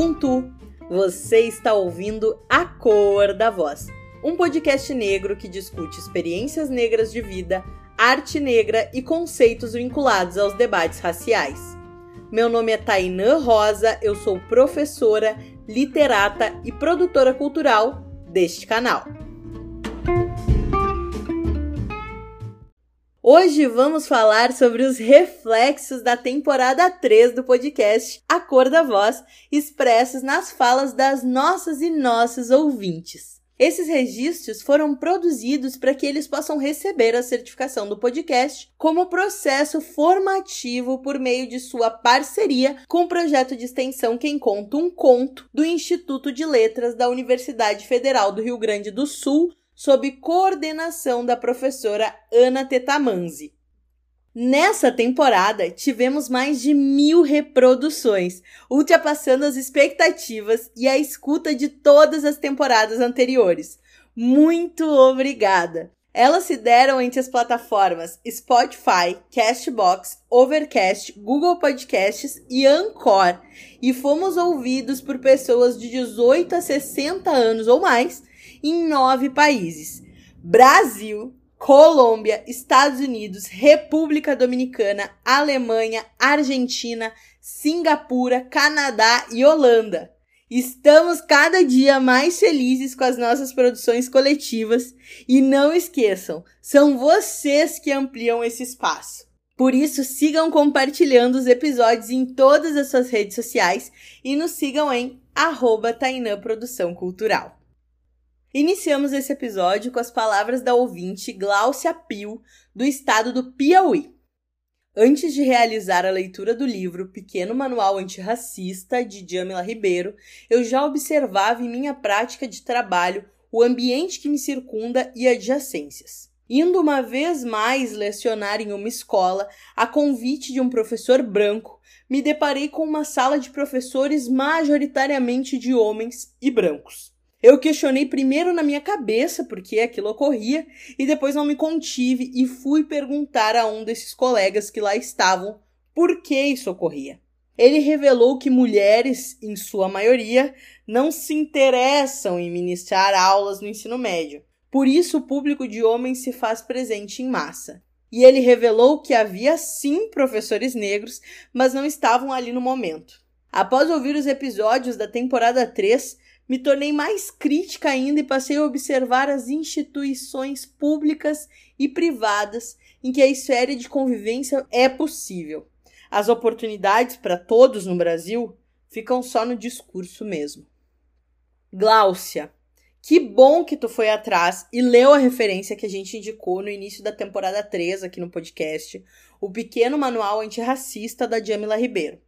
Ubuntu. Você está ouvindo A Cor da Voz, um podcast negro que discute experiências negras de vida, arte negra e conceitos vinculados aos debates raciais. Meu nome é Tainã Rosa, eu sou professora, literata e produtora cultural deste canal. Hoje vamos falar sobre os reflexos da temporada 3 do podcast A Cor da Voz, expressos nas falas das nossas e nossos ouvintes. Esses registros foram produzidos para que eles possam receber a certificação do podcast como processo formativo por meio de sua parceria com o projeto de extensão Quem Conta um Conto do Instituto de Letras da Universidade Federal do Rio Grande do Sul, sob coordenação da professora Ana Tetamanzi. Nessa temporada, tivemos mais de mil reproduções, ultrapassando as expectativas e a escuta de todas as temporadas anteriores. Muito obrigada! Elas se deram entre as plataformas Spotify, Castbox, Overcast, Google Podcasts e Anchor, e fomos ouvidos por pessoas de 18 a 60 anos ou mais em nove países: Brasil, Colômbia, Estados Unidos, República Dominicana, Alemanha, Argentina, Singapura, Canadá e Holanda. Estamos cada dia mais felizes com as nossas produções coletivas e não esqueçam, são vocês que ampliam esse espaço. Por isso, sigam compartilhando os episódios em todas as suas redes sociais e nos sigam em arroba Tainã Produção Cultural. Iniciamos esse episódio com as palavras da ouvinte Gláucia Pio, do estado do Piauí. Antes de realizar a leitura do livro Pequeno Manual Antirracista, de Jamila Ribeiro, eu já observava em minha prática de trabalho o ambiente que me circunda e adjacências. Indo uma vez mais lecionar em uma escola, a convite de um professor branco, me deparei com uma sala de professores majoritariamente de homens e brancos. Eu questionei primeiro na minha cabeça por que aquilo ocorria e depois não me contive e fui perguntar a um desses colegas que lá estavam por que isso ocorria. Ele revelou que mulheres, em sua maioria, não se interessam em ministrar aulas no ensino médio. Por isso, o público de homens se faz presente em massa. E ele revelou que havia sim professores negros, mas não estavam ali no momento. Após ouvir os episódios da temporada 3, me tornei mais crítica ainda e passei a observar as instituições públicas e privadas em que a esfera de convivência é possível. As oportunidades para todos no Brasil ficam só no discurso mesmo. Gláucia, que bom que tu foi atrás e leu a referência que a gente indicou no início da temporada 3 aqui no podcast, o pequeno manual antirracista da Jamila Ribeiro.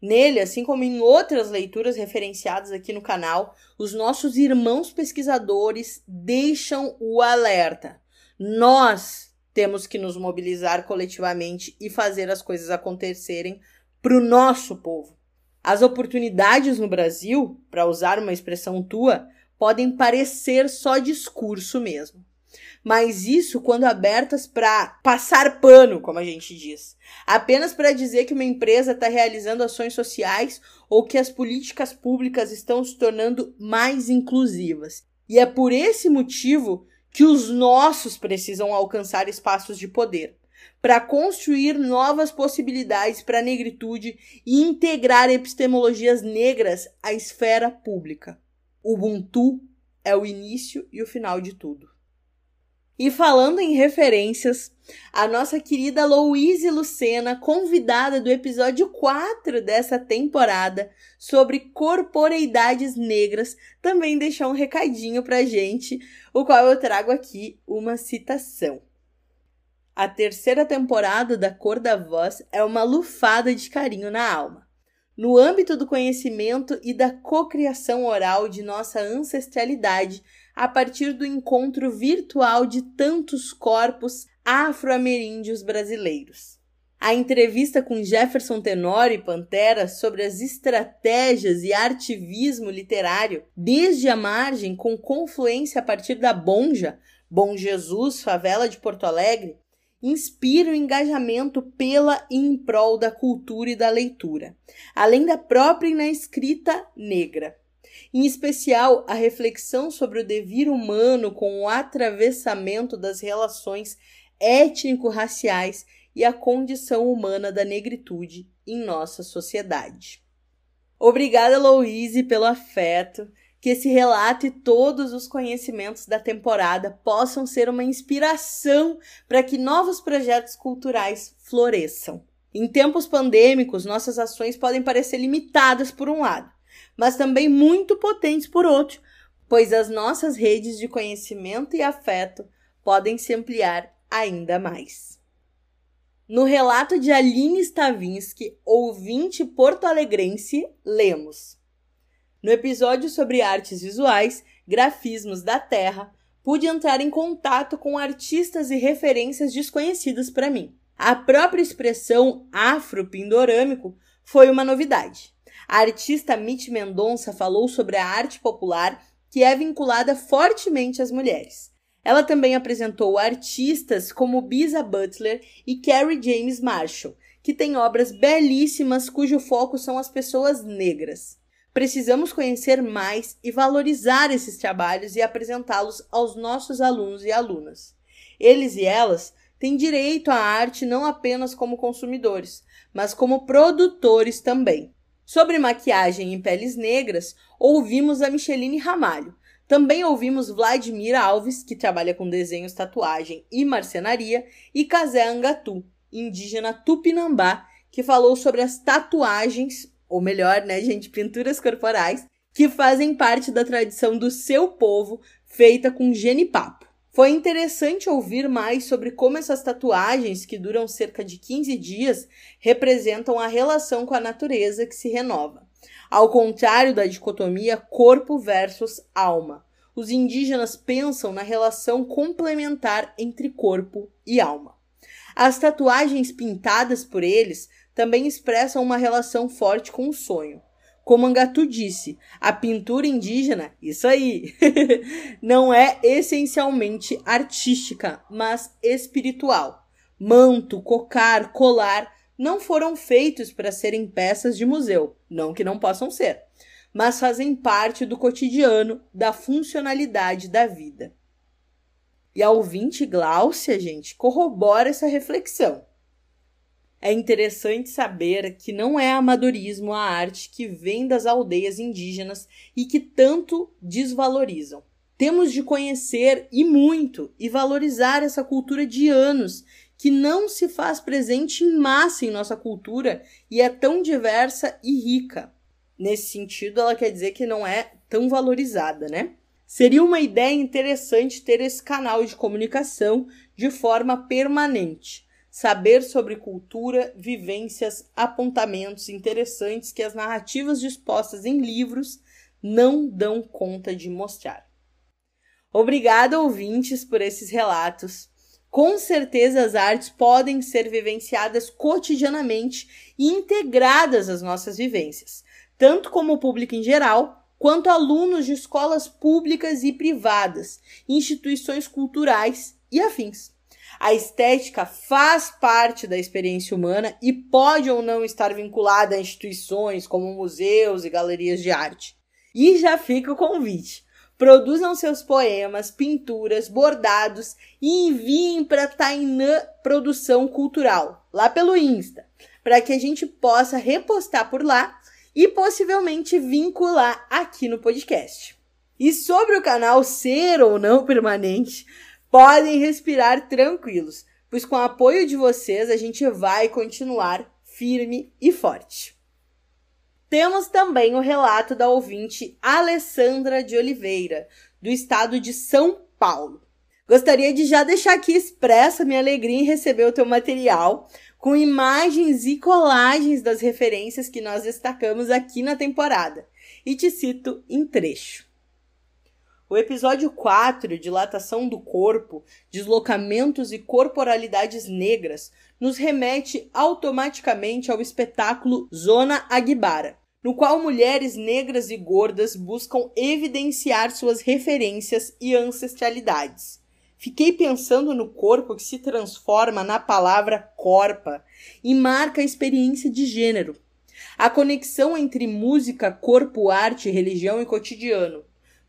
Nele, assim como em outras leituras referenciadas aqui no canal, os nossos irmãos pesquisadores deixam o alerta. Nós temos que nos mobilizar coletivamente e fazer as coisas acontecerem para o nosso povo. As oportunidades no Brasil, para usar uma expressão tua, podem parecer só discurso mesmo mas isso quando abertas para passar pano, como a gente diz. Apenas para dizer que uma empresa está realizando ações sociais ou que as políticas públicas estão se tornando mais inclusivas. E é por esse motivo que os nossos precisam alcançar espaços de poder para construir novas possibilidades para a negritude e integrar epistemologias negras à esfera pública. Ubuntu é o início e o final de tudo. E falando em referências, a nossa querida Louise Lucena, convidada do episódio 4 dessa temporada sobre corporeidades negras, também deixou um recadinho pra gente, o qual eu trago aqui uma citação. A terceira temporada da Cor da Voz é uma lufada de carinho na alma. No âmbito do conhecimento e da cocriação oral de nossa ancestralidade, a partir do encontro virtual de tantos corpos afro-ameríndios brasileiros. A entrevista com Jefferson Tenório e Pantera sobre as estratégias e artivismo literário, desde a margem com confluência a partir da Bonja, Bom Jesus, favela de Porto Alegre, inspira o engajamento pela e em prol da cultura e da leitura, além da própria e na escrita negra. Em especial, a reflexão sobre o devir humano com o atravessamento das relações étnico-raciais e a condição humana da negritude em nossa sociedade. Obrigada, Louise, pelo afeto. Que esse relato e todos os conhecimentos da temporada possam ser uma inspiração para que novos projetos culturais floresçam. Em tempos pandêmicos, nossas ações podem parecer limitadas por um lado, mas também muito potentes por outro, pois as nossas redes de conhecimento e afeto podem se ampliar ainda mais. No relato de Aline Stavinsky, ouvinte porto-alegrense, lemos. No episódio sobre artes visuais, grafismos da Terra, pude entrar em contato com artistas e referências desconhecidas para mim. A própria expressão afro-pindorâmico foi uma novidade. A artista Mitch Mendonça falou sobre a arte popular que é vinculada fortemente às mulheres. Ela também apresentou artistas como Bisa Butler e Carrie James Marshall, que têm obras belíssimas cujo foco são as pessoas negras. Precisamos conhecer mais e valorizar esses trabalhos e apresentá-los aos nossos alunos e alunas. Eles e elas têm direito à arte não apenas como consumidores, mas como produtores também. Sobre maquiagem em peles negras, ouvimos a Micheline Ramalho, também ouvimos Vladimir Alves, que trabalha com desenhos, tatuagem e marcenaria, e Kazé Angatu, indígena tupinambá, que falou sobre as tatuagens, ou melhor, né, gente, pinturas corporais, que fazem parte da tradição do seu povo, feita com genipapo. Foi interessante ouvir mais sobre como essas tatuagens, que duram cerca de 15 dias, representam a relação com a natureza que se renova. Ao contrário da dicotomia corpo versus alma, os indígenas pensam na relação complementar entre corpo e alma. As tatuagens pintadas por eles também expressam uma relação forte com o sonho. Como Angatu disse, a pintura indígena, isso aí, não é essencialmente artística, mas espiritual. Manto, cocar, colar não foram feitos para serem peças de museu, não que não possam ser, mas fazem parte do cotidiano, da funcionalidade da vida. E a ouvinte Gláucia, gente, corrobora essa reflexão. É interessante saber que não é amadorismo a arte que vem das aldeias indígenas e que tanto desvalorizam. Temos de conhecer e muito e valorizar essa cultura de anos que não se faz presente em massa em nossa cultura e é tão diversa e rica. Nesse sentido, ela quer dizer que não é tão valorizada, né? Seria uma ideia interessante ter esse canal de comunicação de forma permanente. Saber sobre cultura, vivências, apontamentos interessantes que as narrativas dispostas em livros não dão conta de mostrar. Obrigada, ouvintes, por esses relatos. Com certeza, as artes podem ser vivenciadas cotidianamente e integradas às nossas vivências, tanto como público em geral, quanto alunos de escolas públicas e privadas, instituições culturais e afins. A estética faz parte da experiência humana e pode ou não estar vinculada a instituições como museus e galerias de arte. E já fica o convite. Produzam seus poemas, pinturas, bordados e enviem para Tainã Produção Cultural, lá pelo Insta, para que a gente possa repostar por lá e possivelmente vincular aqui no podcast. E sobre o canal ser ou não permanente, podem respirar tranquilos, pois com o apoio de vocês a gente vai continuar firme e forte. Temos também o relato da ouvinte Alessandra de Oliveira, do estado de São Paulo. Gostaria de já deixar aqui expressa minha alegria em receber o teu material, com imagens e colagens das referências que nós destacamos aqui na temporada. E te cito em trecho. O episódio 4, Dilatação do Corpo, Deslocamentos e Corporalidades Negras, nos remete automaticamente ao espetáculo Zona Aguibara, no qual mulheres negras e gordas buscam evidenciar suas referências e ancestralidades. Fiquei pensando no corpo que se transforma na palavra corpa e marca a experiência de gênero. A conexão entre música, corpo, arte, religião e cotidiano.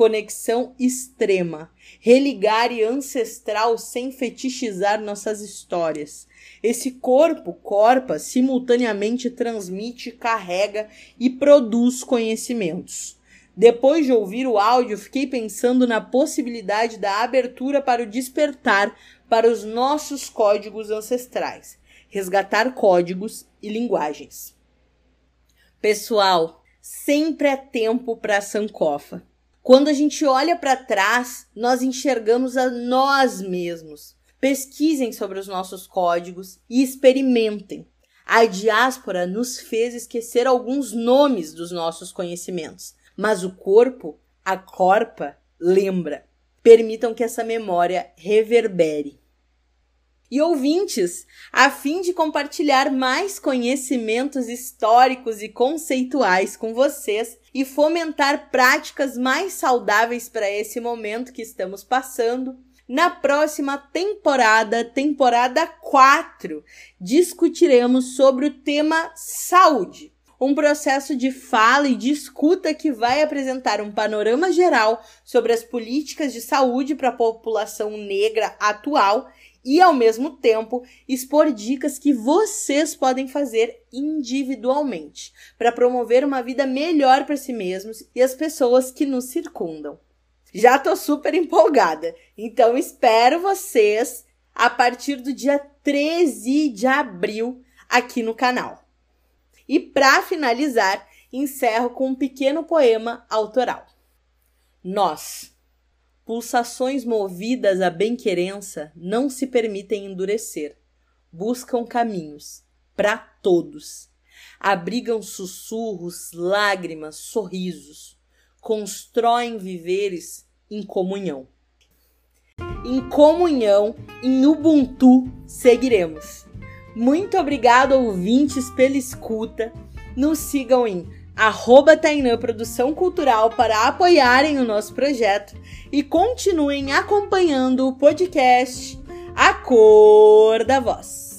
Conexão extrema, religar e ancestral sem fetichizar nossas histórias. Esse corpo, corpa, simultaneamente transmite, carrega e produz conhecimentos. Depois de ouvir o áudio, fiquei pensando na possibilidade da abertura para o despertar para os nossos códigos ancestrais, resgatar códigos e linguagens. Pessoal, sempre é tempo para a sancofa. Quando a gente olha para trás, nós enxergamos a nós mesmos. Pesquisem sobre os nossos códigos e experimentem. A diáspora nos fez esquecer alguns nomes dos nossos conhecimentos, mas o corpo, a corpa, lembra. Permitam que essa memória reverbere. E ouvintes, a fim de compartilhar mais conhecimentos históricos e conceituais com vocês e fomentar práticas mais saudáveis para esse momento que estamos passando, na próxima temporada, temporada 4, discutiremos sobre o tema saúde um processo de fala e de escuta que vai apresentar um panorama geral sobre as políticas de saúde para a população negra atual e, ao mesmo tempo, expor dicas que vocês podem fazer individualmente para promover uma vida melhor para si mesmos e as pessoas que nos circundam. Já tô super empolgada, então espero vocês a partir do dia 13 de abril aqui no canal. E para finalizar, encerro com um pequeno poema autoral. Nós, pulsações movidas à bem-querença, não se permitem endurecer. Buscam caminhos para todos. Abrigam sussurros, lágrimas, sorrisos. Constroem viveres em comunhão. Em comunhão, em Ubuntu, seguiremos. Muito obrigado, ouvintes, pela escuta. Nos sigam em arroba Tainã Produção Cultural para apoiarem o nosso projeto e continuem acompanhando o podcast A Cor da Voz.